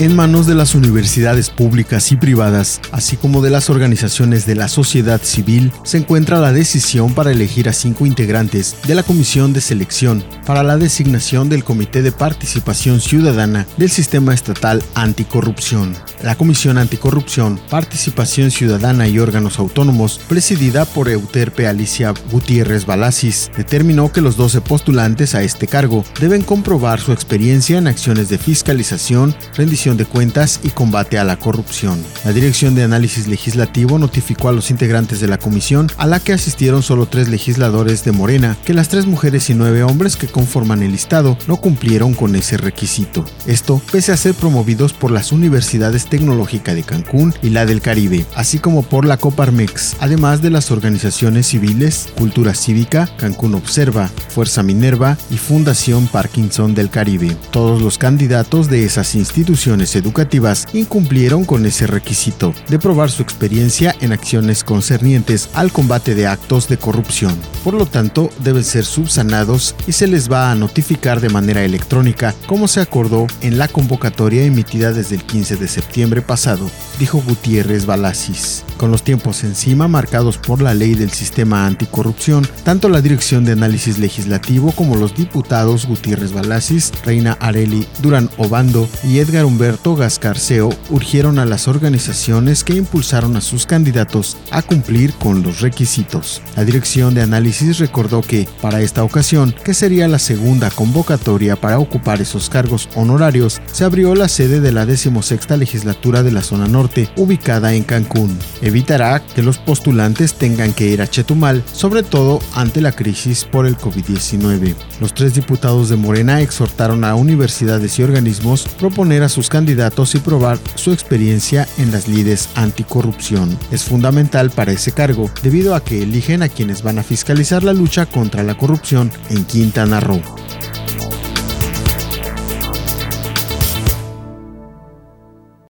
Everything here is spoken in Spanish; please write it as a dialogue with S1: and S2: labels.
S1: En manos de las universidades públicas y privadas, así como de las organizaciones de la sociedad civil, se encuentra la decisión para elegir a cinco integrantes de la Comisión de Selección para la designación del Comité de Participación Ciudadana del Sistema Estatal Anticorrupción. La Comisión Anticorrupción, Participación Ciudadana y Órganos Autónomos, presidida por Euterpe Alicia Gutiérrez Balasis, determinó que los 12 postulantes a este cargo deben comprobar su experiencia en acciones de fiscalización, rendición de cuentas y combate a la corrupción. La Dirección de Análisis Legislativo notificó a los integrantes de la comisión, a la que asistieron solo tres legisladores de Morena, que las tres mujeres y nueve hombres que conforman el listado no cumplieron con ese requisito. Esto pese a ser promovidos por las universidades tecnológica de Cancún y la del Caribe, así como por la Coparmex, además de las organizaciones civiles, Cultura Cívica, Cancún Observa, Fuerza Minerva y Fundación Parkinson del Caribe. Todos los candidatos de esas instituciones educativas incumplieron con ese requisito de probar su experiencia en acciones concernientes al combate de actos de corrupción. Por lo tanto, deben ser subsanados y se les va a notificar de manera electrónica como se acordó en la convocatoria emitida desde el 15 de septiembre pasado, dijo Gutiérrez Balasis. Con los tiempos encima marcados por la ley del sistema anticorrupción, tanto la Dirección de Análisis Legislativo como los diputados Gutiérrez Balasis, Reina Areli, Durán Obando y Edgar Humberto Gascarceo urgieron a las organizaciones que impulsaron a sus candidatos a cumplir con los requisitos. La Dirección de Análisis recordó que, para esta ocasión, que sería la segunda convocatoria para ocupar esos cargos honorarios, se abrió la sede de la 16 legislatura de la zona norte, ubicada en Cancún. Evitará que los postulantes tengan que ir a Chetumal, sobre todo ante la crisis por el COVID-19. Los tres diputados de Morena exhortaron a universidades y organismos proponer a sus candidatos y probar su experiencia en las lides anticorrupción. Es fundamental para ese cargo debido a que eligen a quienes van a fiscalizar la lucha contra la corrupción en Quintana Roo.